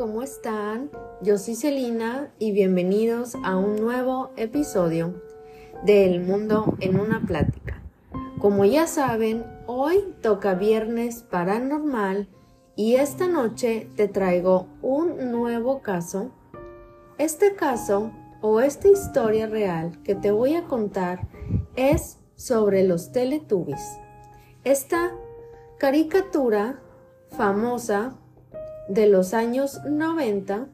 ¿cómo están? Yo soy Celina y bienvenidos a un nuevo episodio de El Mundo en una Plática. Como ya saben, hoy toca Viernes Paranormal y esta noche te traigo un nuevo caso. Este caso o esta historia real que te voy a contar es sobre los Teletubbies. Esta caricatura famosa de los años 90.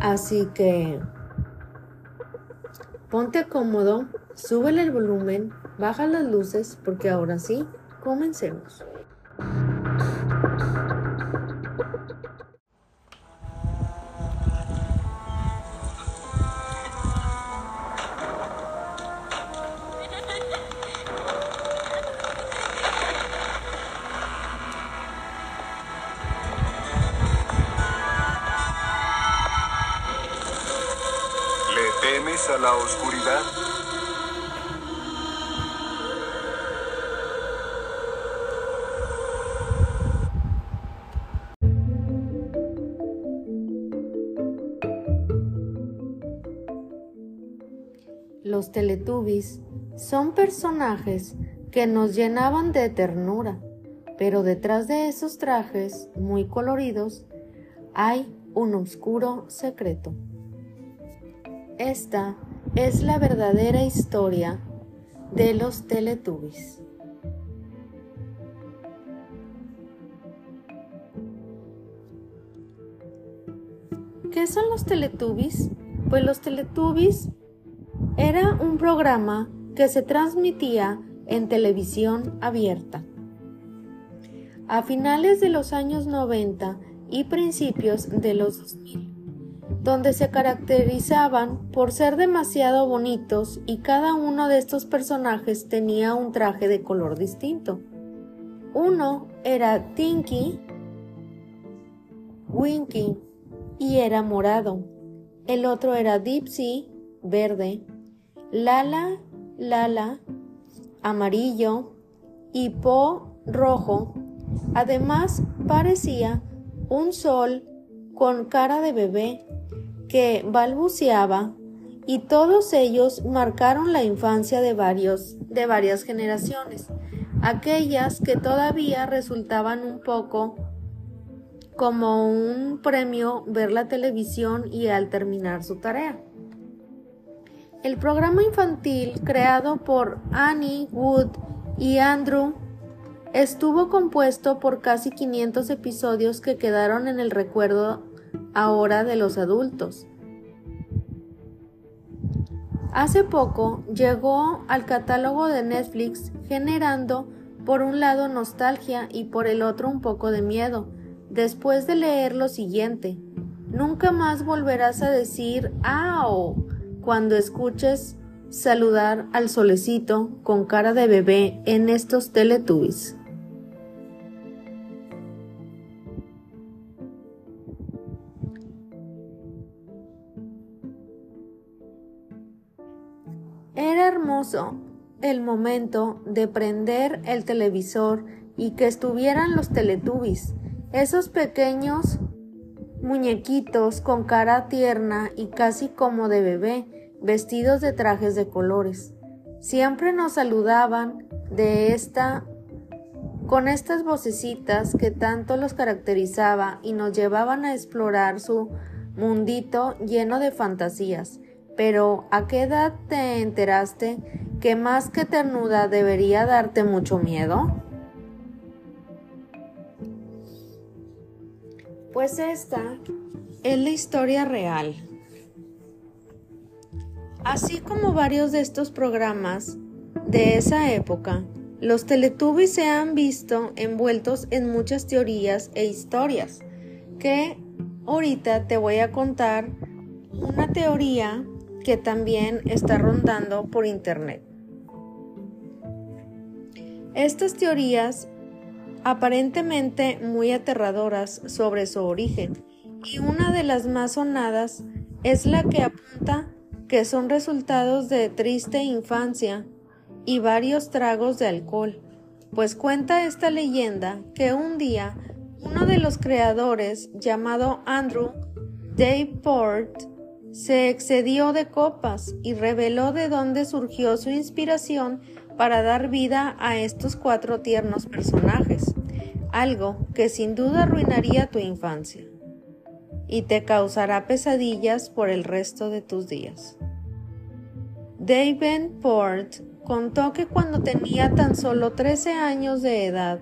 Así que ponte cómodo, súbele el volumen, baja las luces porque ahora sí, comencemos. A la oscuridad? Los Teletubbies son personajes que nos llenaban de ternura, pero detrás de esos trajes muy coloridos hay un oscuro secreto. Esta es la verdadera historia de los Teletubbies. ¿Qué son los Teletubbies? Pues los Teletubbies era un programa que se transmitía en televisión abierta. A finales de los años 90 y principios de los 2000 donde se caracterizaban por ser demasiado bonitos y cada uno de estos personajes tenía un traje de color distinto. Uno era Tinky, Winky y era morado. El otro era Dipsy, verde. Lala, Lala, amarillo y Po, rojo. Además parecía un sol con cara de bebé que balbuceaba y todos ellos marcaron la infancia de, varios, de varias generaciones, aquellas que todavía resultaban un poco como un premio ver la televisión y al terminar su tarea. El programa infantil creado por Annie Wood y Andrew estuvo compuesto por casi 500 episodios que quedaron en el recuerdo ahora de los adultos. Hace poco llegó al catálogo de Netflix generando por un lado nostalgia y por el otro un poco de miedo, después de leer lo siguiente. Nunca más volverás a decir ¡Ao! cuando escuches saludar al solecito con cara de bebé en estos Teletubbies. El momento de prender el televisor y que estuvieran los teletubbies, esos pequeños muñequitos con cara tierna y casi como de bebé, vestidos de trajes de colores. Siempre nos saludaban de esta con estas vocecitas que tanto los caracterizaba y nos llevaban a explorar su mundito lleno de fantasías. Pero ¿a qué edad te enteraste que más que ternuda debería darte mucho miedo? Pues esta es la historia real. Así como varios de estos programas de esa época, los Teletubbies se han visto envueltos en muchas teorías e historias que ahorita te voy a contar una teoría que también está rondando por Internet. Estas teorías aparentemente muy aterradoras sobre su origen y una de las más sonadas es la que apunta que son resultados de triste infancia y varios tragos de alcohol, pues cuenta esta leyenda que un día uno de los creadores, llamado Andrew Dayport, se excedió de copas y reveló de dónde surgió su inspiración para dar vida a estos cuatro tiernos personajes, algo que sin duda arruinaría tu infancia y te causará pesadillas por el resto de tus días. David Port contó que cuando tenía tan solo 13 años de edad,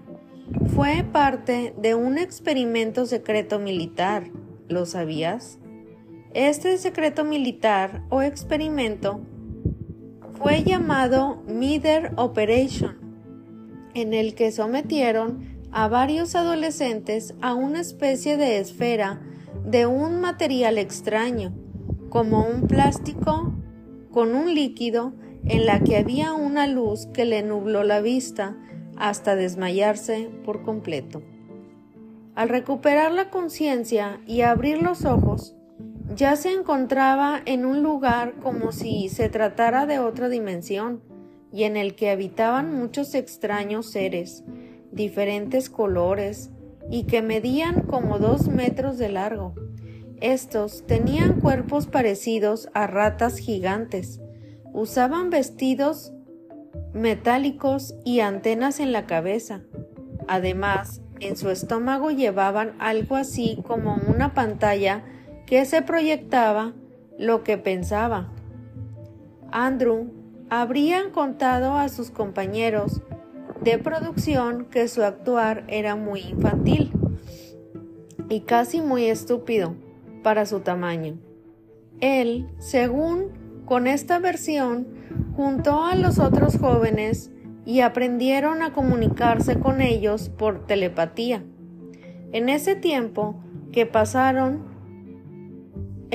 fue parte de un experimento secreto militar. ¿Lo sabías? Este secreto militar o experimento fue llamado Mither Operation, en el que sometieron a varios adolescentes a una especie de esfera de un material extraño, como un plástico con un líquido en la que había una luz que le nubló la vista hasta desmayarse por completo. Al recuperar la conciencia y abrir los ojos, ya se encontraba en un lugar como si se tratara de otra dimensión y en el que habitaban muchos extraños seres, diferentes colores, y que medían como dos metros de largo. Estos tenían cuerpos parecidos a ratas gigantes, usaban vestidos metálicos y antenas en la cabeza. Además, en su estómago llevaban algo así como una pantalla que se proyectaba lo que pensaba. Andrew habrían contado a sus compañeros de producción que su actuar era muy infantil y casi muy estúpido para su tamaño. Él, según con esta versión, juntó a los otros jóvenes y aprendieron a comunicarse con ellos por telepatía. En ese tiempo que pasaron,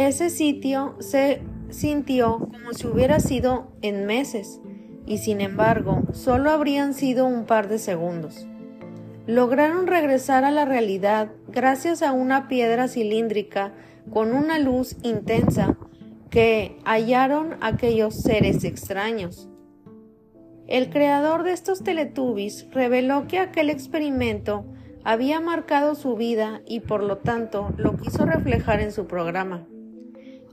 ese sitio se sintió como si hubiera sido en meses, y sin embargo solo habrían sido un par de segundos. Lograron regresar a la realidad gracias a una piedra cilíndrica con una luz intensa que hallaron aquellos seres extraños. El creador de estos Teletubbies reveló que aquel experimento había marcado su vida y por lo tanto lo quiso reflejar en su programa.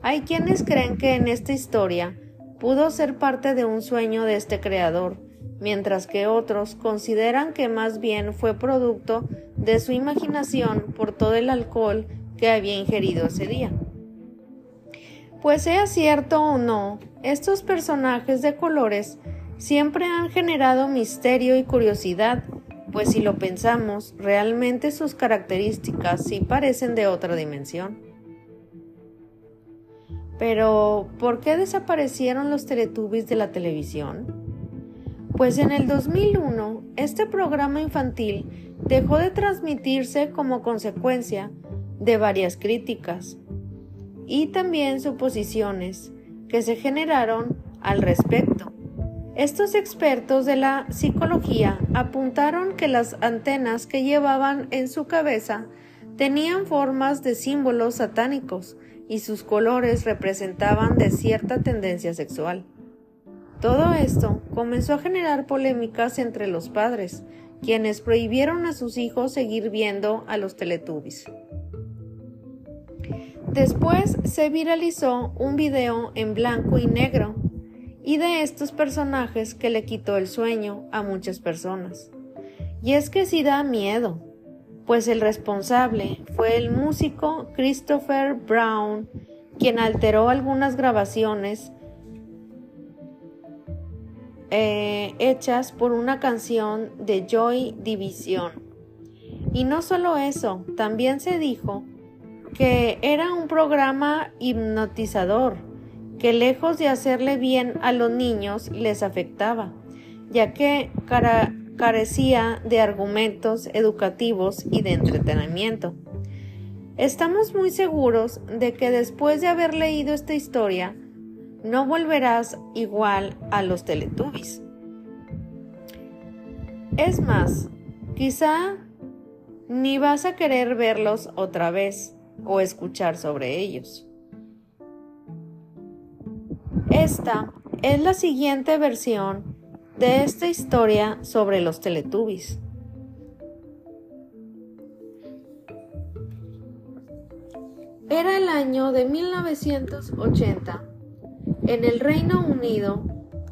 Hay quienes creen que en esta historia pudo ser parte de un sueño de este creador, mientras que otros consideran que más bien fue producto de su imaginación por todo el alcohol que había ingerido ese día. Pues sea cierto o no, estos personajes de colores siempre han generado misterio y curiosidad, pues si lo pensamos, realmente sus características sí parecen de otra dimensión. Pero, ¿por qué desaparecieron los Teletubbies de la televisión? Pues en el 2001, este programa infantil dejó de transmitirse como consecuencia de varias críticas y también suposiciones que se generaron al respecto. Estos expertos de la psicología apuntaron que las antenas que llevaban en su cabeza tenían formas de símbolos satánicos y sus colores representaban de cierta tendencia sexual. Todo esto comenzó a generar polémicas entre los padres, quienes prohibieron a sus hijos seguir viendo a los Teletubbies. Después se viralizó un video en blanco y negro y de estos personajes que le quitó el sueño a muchas personas. Y es que sí da miedo, pues el responsable fue el músico Christopher Brown, quien alteró algunas grabaciones eh, hechas por una canción de Joy Division. Y no solo eso, también se dijo que era un programa hipnotizador, que lejos de hacerle bien a los niños les afectaba, ya que carecía de argumentos educativos y de entretenimiento. Estamos muy seguros de que después de haber leído esta historia, no volverás igual a los Teletubbies. Es más, quizá ni vas a querer verlos otra vez o escuchar sobre ellos. Esta es la siguiente versión de esta historia sobre los Teletubbies. Era el año de 1980. En el Reino Unido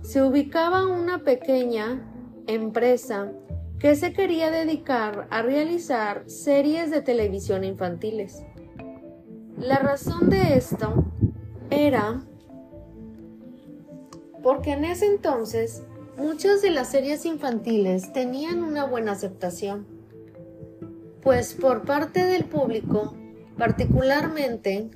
se ubicaba una pequeña empresa que se quería dedicar a realizar series de televisión infantiles. La razón de esto era porque en ese entonces muchas de las series infantiles tenían una buena aceptación, pues por parte del público, particularmente,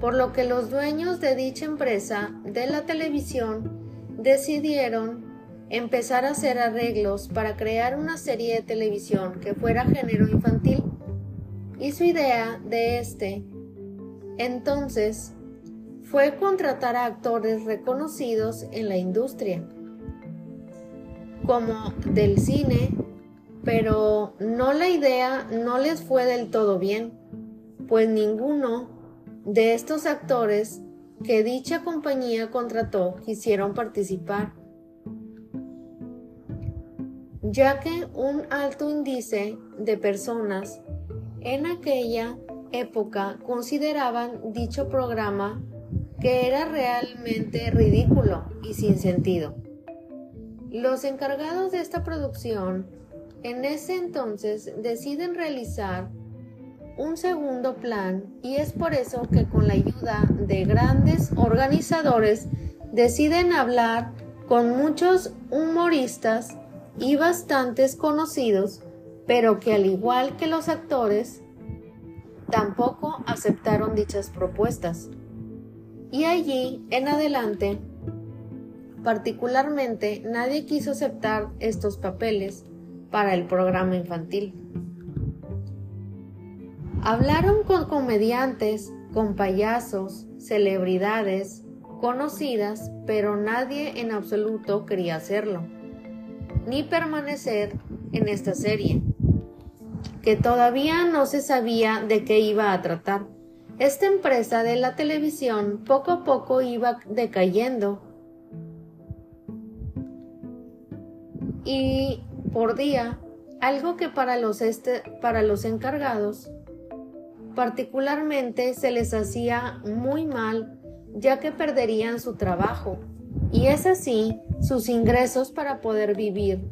por lo que los dueños de dicha empresa de la televisión decidieron empezar a hacer arreglos para crear una serie de televisión que fuera género infantil. Y su idea de este entonces fue contratar a actores reconocidos en la industria, como del cine, pero no la idea no les fue del todo bien, pues ninguno de estos actores que dicha compañía contrató quisieron participar, ya que un alto índice de personas en aquella época consideraban dicho programa que era realmente ridículo y sin sentido. Los encargados de esta producción en ese entonces deciden realizar un segundo plan y es por eso que con la ayuda de grandes organizadores deciden hablar con muchos humoristas y bastantes conocidos, pero que al igual que los actores, tampoco aceptaron dichas propuestas. Y allí en adelante, particularmente, nadie quiso aceptar estos papeles para el programa infantil. Hablaron con comediantes, con payasos, celebridades, conocidas, pero nadie en absoluto quería hacerlo, ni permanecer en esta serie, que todavía no se sabía de qué iba a tratar. Esta empresa de la televisión poco a poco iba decayendo y por día, algo que para los, este, para los encargados particularmente se les hacía muy mal ya que perderían su trabajo y es así sus ingresos para poder vivir.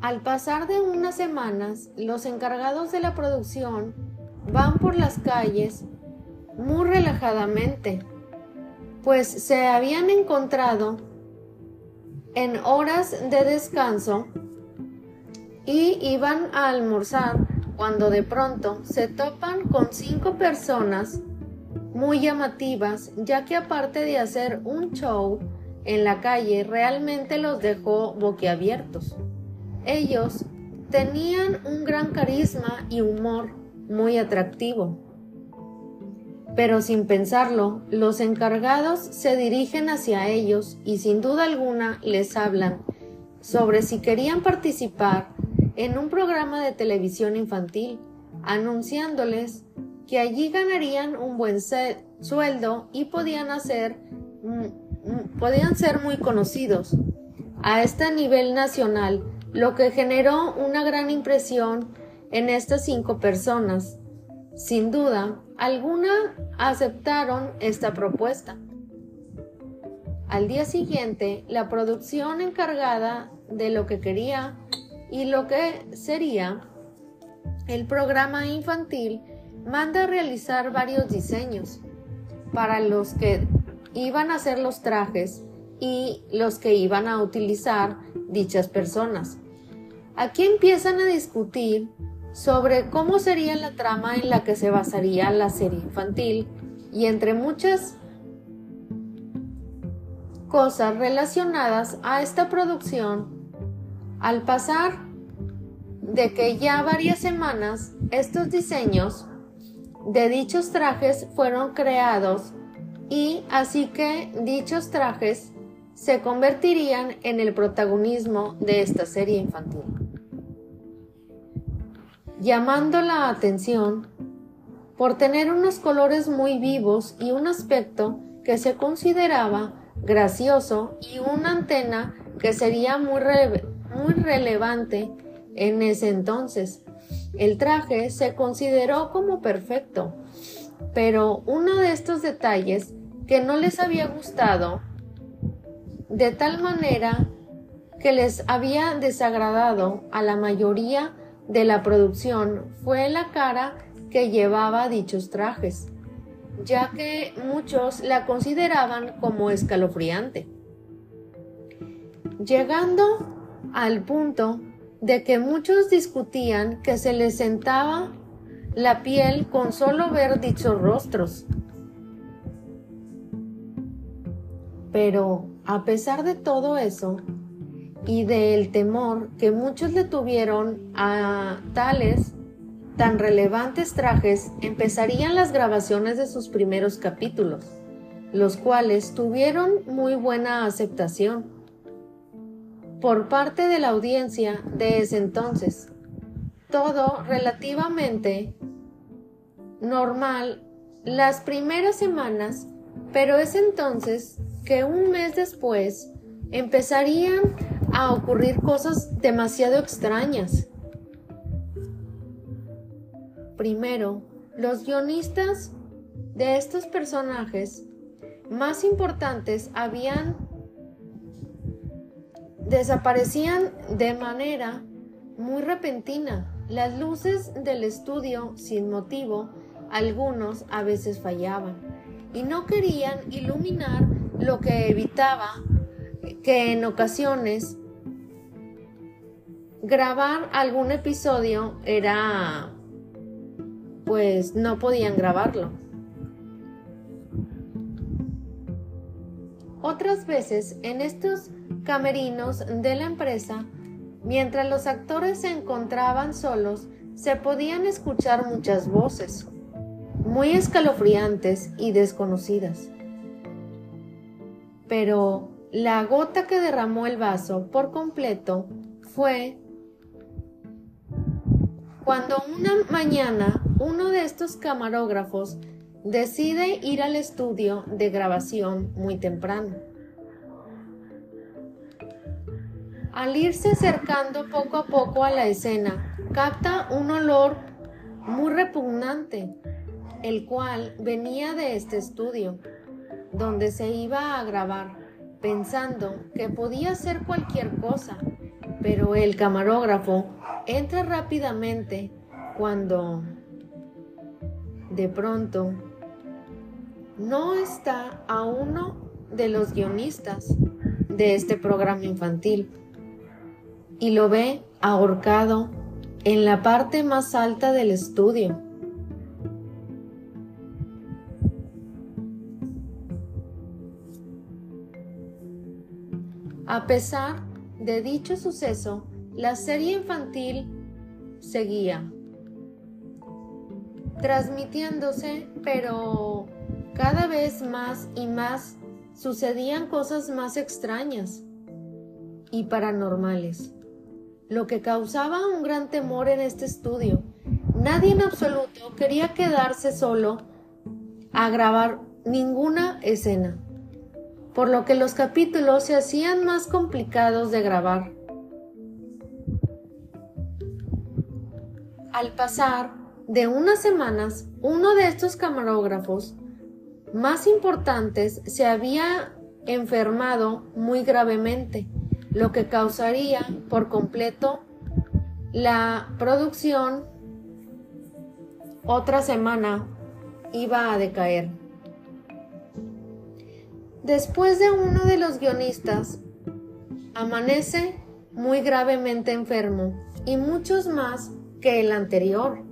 Al pasar de unas semanas, los encargados de la producción van por las calles muy relajadamente, pues se habían encontrado en horas de descanso y iban a almorzar cuando de pronto se topan con cinco personas muy llamativas, ya que aparte de hacer un show en la calle, realmente los dejó boquiabiertos. Ellos tenían un gran carisma y humor muy atractivo. Pero sin pensarlo, los encargados se dirigen hacia ellos y sin duda alguna les hablan sobre si querían participar en un programa de televisión infantil, anunciándoles que allí ganarían un buen sueldo y podían, hacer, mm, mm, podían ser muy conocidos a este nivel nacional lo que generó una gran impresión en estas cinco personas. Sin duda, algunas aceptaron esta propuesta. Al día siguiente, la producción encargada de lo que quería y lo que sería el programa infantil manda a realizar varios diseños para los que iban a hacer los trajes y los que iban a utilizar dichas personas. Aquí empiezan a discutir sobre cómo sería la trama en la que se basaría la serie infantil. Y entre muchas cosas relacionadas a esta producción, al pasar de que ya varias semanas estos diseños de dichos trajes fueron creados y así que dichos trajes se convertirían en el protagonismo de esta serie infantil llamando la atención por tener unos colores muy vivos y un aspecto que se consideraba gracioso y una antena que sería muy, muy relevante en ese entonces. El traje se consideró como perfecto, pero uno de estos detalles que no les había gustado de tal manera que les había desagradado a la mayoría de la producción fue la cara que llevaba dichos trajes, ya que muchos la consideraban como escalofriante. Llegando al punto de que muchos discutían que se les sentaba la piel con solo ver dichos rostros. Pero a pesar de todo eso y del temor que muchos le tuvieron a tales tan relevantes trajes, empezarían las grabaciones de sus primeros capítulos, los cuales tuvieron muy buena aceptación por parte de la audiencia de ese entonces. Todo relativamente normal las primeras semanas, pero es entonces que un mes después empezarían a ocurrir cosas demasiado extrañas. Primero, los guionistas de estos personajes más importantes habían desaparecían de manera muy repentina. Las luces del estudio, sin motivo, algunos a veces fallaban y no querían iluminar lo que evitaba que en ocasiones grabar algún episodio era pues no podían grabarlo. Otras veces en estos camerinos de la empresa, mientras los actores se encontraban solos, se podían escuchar muchas voces, muy escalofriantes y desconocidas. Pero la gota que derramó el vaso por completo fue cuando una mañana uno de estos camarógrafos decide ir al estudio de grabación muy temprano. Al irse acercando poco a poco a la escena, capta un olor muy repugnante, el cual venía de este estudio, donde se iba a grabar, pensando que podía ser cualquier cosa, pero el camarógrafo entra rápidamente cuando de pronto no está a uno de los guionistas de este programa infantil y lo ve ahorcado en la parte más alta del estudio. A pesar de dicho suceso, la serie infantil seguía transmitiéndose, pero cada vez más y más sucedían cosas más extrañas y paranormales lo que causaba un gran temor en este estudio. Nadie en absoluto quería quedarse solo a grabar ninguna escena, por lo que los capítulos se hacían más complicados de grabar. Al pasar de unas semanas, uno de estos camarógrafos más importantes se había enfermado muy gravemente lo que causaría por completo la producción otra semana iba a decaer. Después de uno de los guionistas, amanece muy gravemente enfermo y muchos más que el anterior.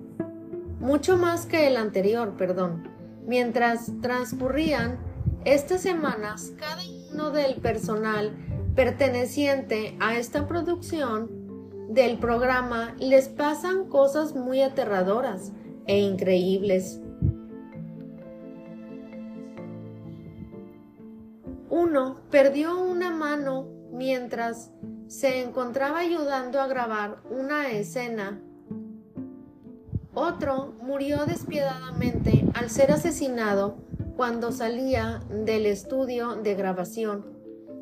Mucho más que el anterior, perdón. Mientras transcurrían estas semanas, cada uno del personal perteneciente a esta producción del programa les pasan cosas muy aterradoras e increíbles. Uno perdió una mano mientras se encontraba ayudando a grabar una escena. Otro murió despiadadamente al ser asesinado cuando salía del estudio de grabación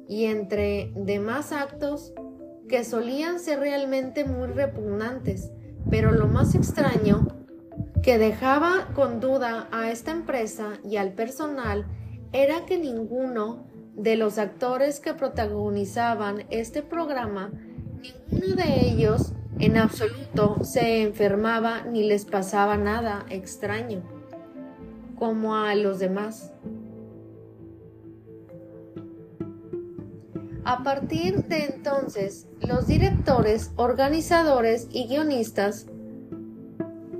y entre demás actos que solían ser realmente muy repugnantes, Pero lo más extraño que dejaba con duda a esta empresa y al personal era que ninguno de los actores que protagonizaban este programa, ninguno de ellos en absoluto se enfermaba ni les pasaba nada extraño, como a los demás. A partir de entonces, los directores, organizadores y guionistas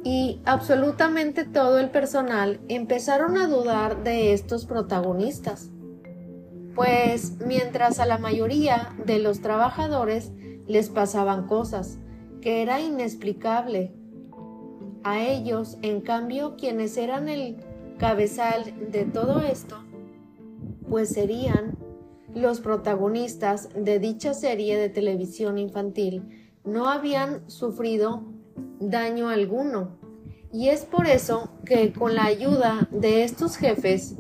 y absolutamente todo el personal empezaron a dudar de estos protagonistas. Pues mientras a la mayoría de los trabajadores les pasaban cosas que era inexplicable, a ellos, en cambio, quienes eran el cabezal de todo esto, pues serían los protagonistas de dicha serie de televisión infantil, no habían sufrido daño alguno. Y es por eso que con la ayuda de estos jefes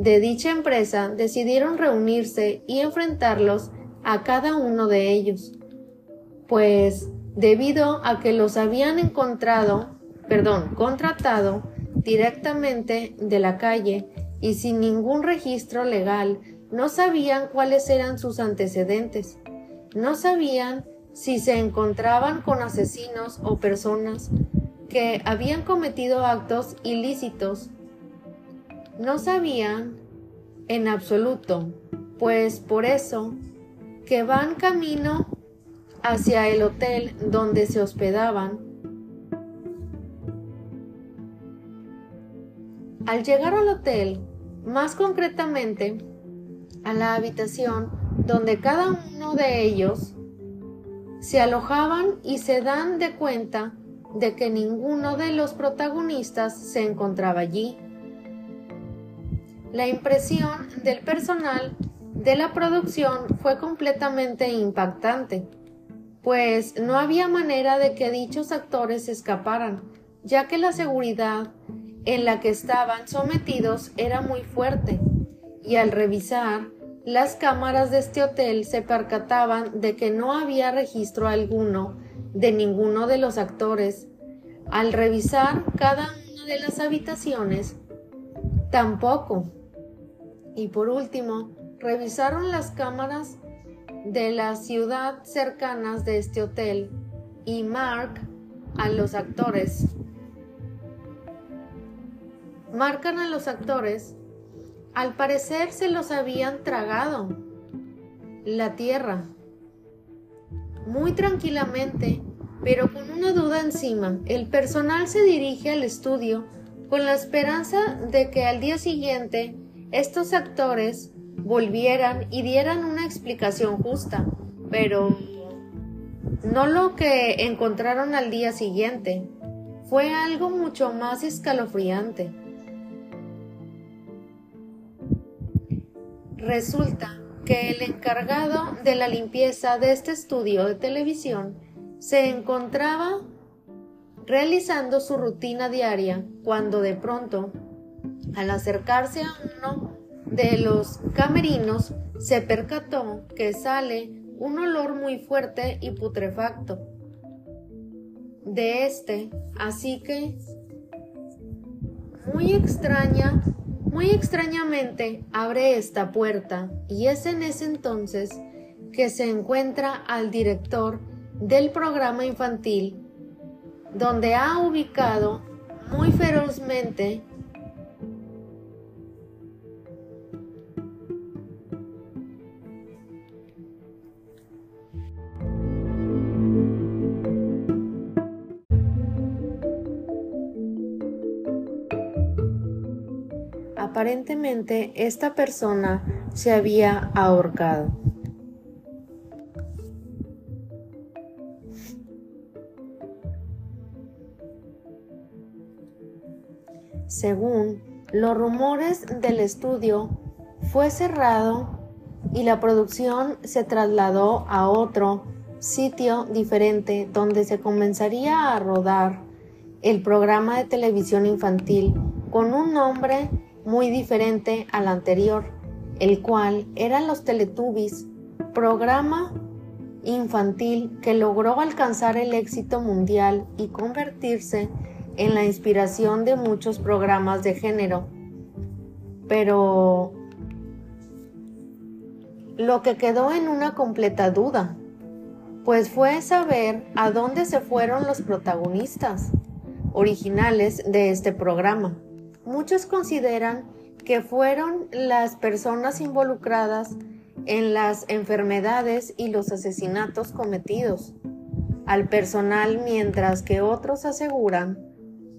de dicha empresa decidieron reunirse y enfrentarlos a cada uno de ellos. Pues debido a que los habían encontrado, perdón, contratado directamente de la calle y sin ningún registro legal, no sabían cuáles eran sus antecedentes, no sabían si se encontraban con asesinos o personas que habían cometido actos ilícitos. No sabían en absoluto, pues por eso que van camino hacia el hotel donde se hospedaban. Al llegar al hotel, más concretamente a la habitación donde cada uno de ellos se alojaban y se dan de cuenta de que ninguno de los protagonistas se encontraba allí. La impresión del personal de la producción fue completamente impactante, pues no había manera de que dichos actores escaparan, ya que la seguridad en la que estaban sometidos era muy fuerte, y al revisar las cámaras de este hotel se percataban de que no había registro alguno de ninguno de los actores. Al revisar cada una de las habitaciones, tampoco. Y por último, revisaron las cámaras de la ciudad cercanas de este hotel y Mark a los actores. Marcan a los actores al parecer se los habían tragado. La tierra. Muy tranquilamente, pero con una duda encima, el personal se dirige al estudio con la esperanza de que al día siguiente estos actores volvieran y dieran una explicación justa, pero no lo que encontraron al día siguiente. Fue algo mucho más escalofriante. Resulta que el encargado de la limpieza de este estudio de televisión se encontraba realizando su rutina diaria cuando de pronto, al acercarse a uno de los camerinos, se percató que sale un olor muy fuerte y putrefacto de este, así que muy extraña muy extrañamente abre esta puerta y es en ese entonces que se encuentra al director del programa infantil, donde ha ubicado muy ferozmente Aparentemente esta persona se había ahorcado. Según los rumores del estudio, fue cerrado y la producción se trasladó a otro sitio diferente donde se comenzaría a rodar el programa de televisión infantil con un nombre muy diferente al anterior, el cual eran los Teletubbies, programa infantil que logró alcanzar el éxito mundial y convertirse en la inspiración de muchos programas de género. Pero lo que quedó en una completa duda, pues fue saber a dónde se fueron los protagonistas originales de este programa. Muchos consideran que fueron las personas involucradas en las enfermedades y los asesinatos cometidos. Al personal, mientras que otros aseguran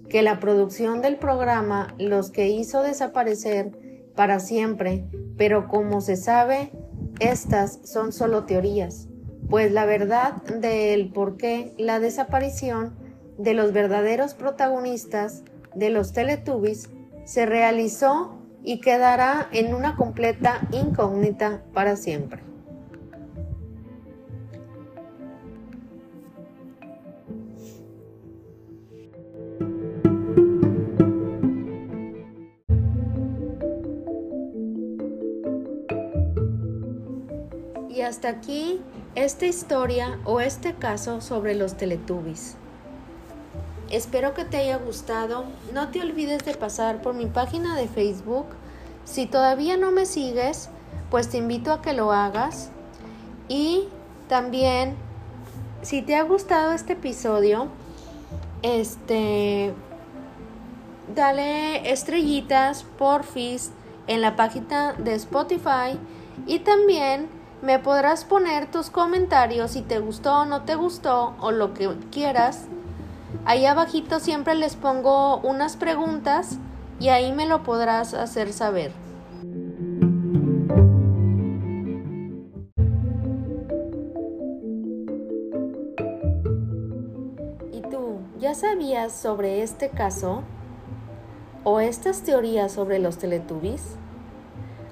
que la producción del programa los que hizo desaparecer para siempre, pero como se sabe, estas son solo teorías, pues la verdad del por qué la desaparición de los verdaderos protagonistas de los Teletubbies se realizó y quedará en una completa incógnita para siempre. Y hasta aquí esta historia o este caso sobre los Teletubbies. Espero que te haya gustado. No te olvides de pasar por mi página de Facebook. Si todavía no me sigues, pues te invito a que lo hagas. Y también, si te ha gustado este episodio, este, dale estrellitas, porfis, en la página de Spotify. Y también me podrás poner tus comentarios si te gustó o no te gustó o lo que quieras Ahí abajito siempre les pongo unas preguntas y ahí me lo podrás hacer saber. ¿Y tú ya sabías sobre este caso o estas teorías sobre los Teletubbies?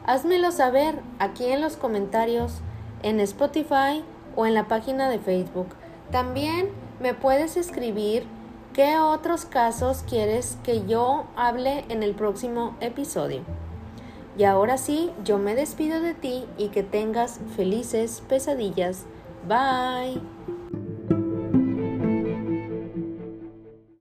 Házmelo saber aquí en los comentarios en Spotify o en la página de Facebook. También me puedes escribir qué otros casos quieres que yo hable en el próximo episodio. Y ahora sí, yo me despido de ti y que tengas felices pesadillas. Bye.